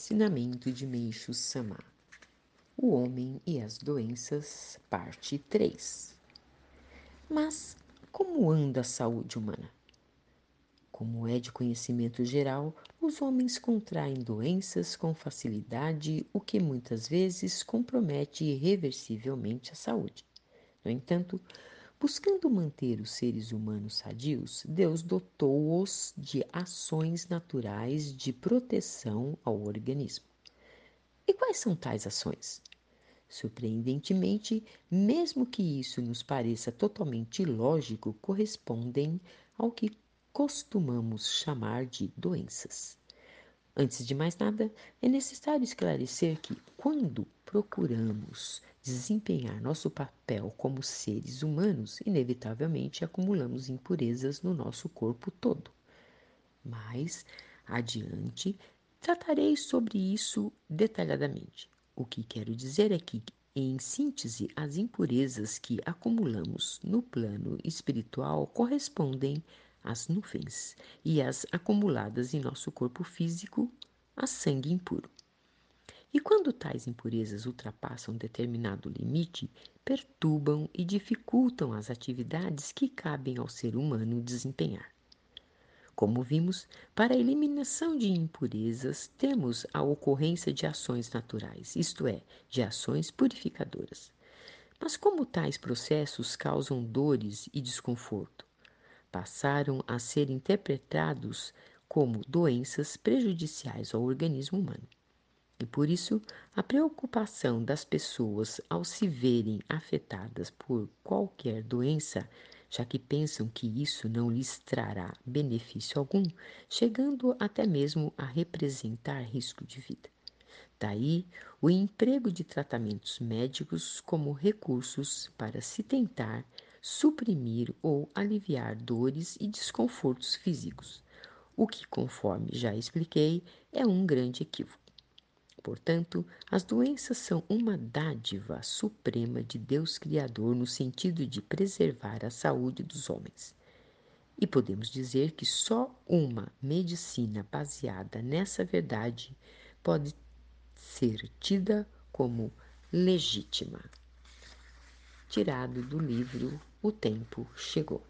Ensinamento de Meixo Sama O Homem e as Doenças, parte 3 Mas como anda a saúde humana? Como é de conhecimento geral, os homens contraem doenças com facilidade, o que muitas vezes compromete irreversivelmente a saúde. No entanto, Buscando manter os seres humanos sadios, Deus dotou-os de ações naturais de proteção ao organismo. E quais são tais ações? Surpreendentemente, mesmo que isso nos pareça totalmente ilógico, correspondem ao que costumamos chamar de doenças. Antes de mais nada, é necessário esclarecer que, quando procuramos desempenhar nosso papel como seres humanos, inevitavelmente acumulamos impurezas no nosso corpo todo. Mais adiante, tratarei sobre isso detalhadamente. O que quero dizer é que, em síntese, as impurezas que acumulamos no plano espiritual correspondem às nuvens e as acumuladas em nosso corpo físico a sangue impuro. E quando tais impurezas ultrapassam determinado limite, perturbam e dificultam as atividades que cabem ao ser humano desempenhar. Como vimos, para a eliminação de impurezas, temos a ocorrência de ações naturais, isto é, de ações purificadoras. Mas como tais processos causam dores e desconforto, passaram a ser interpretados como doenças prejudiciais ao organismo humano. E por isso, a preocupação das pessoas ao se verem afetadas por qualquer doença, já que pensam que isso não lhes trará benefício algum, chegando até mesmo a representar risco de vida. Daí o emprego de tratamentos médicos como recursos para se tentar suprimir ou aliviar dores e desconfortos físicos, o que, conforme já expliquei, é um grande equívoco. Portanto, as doenças são uma dádiva suprema de Deus Criador no sentido de preservar a saúde dos homens. E podemos dizer que só uma medicina baseada nessa verdade pode ser tida como legítima. Tirado do livro O Tempo Chegou.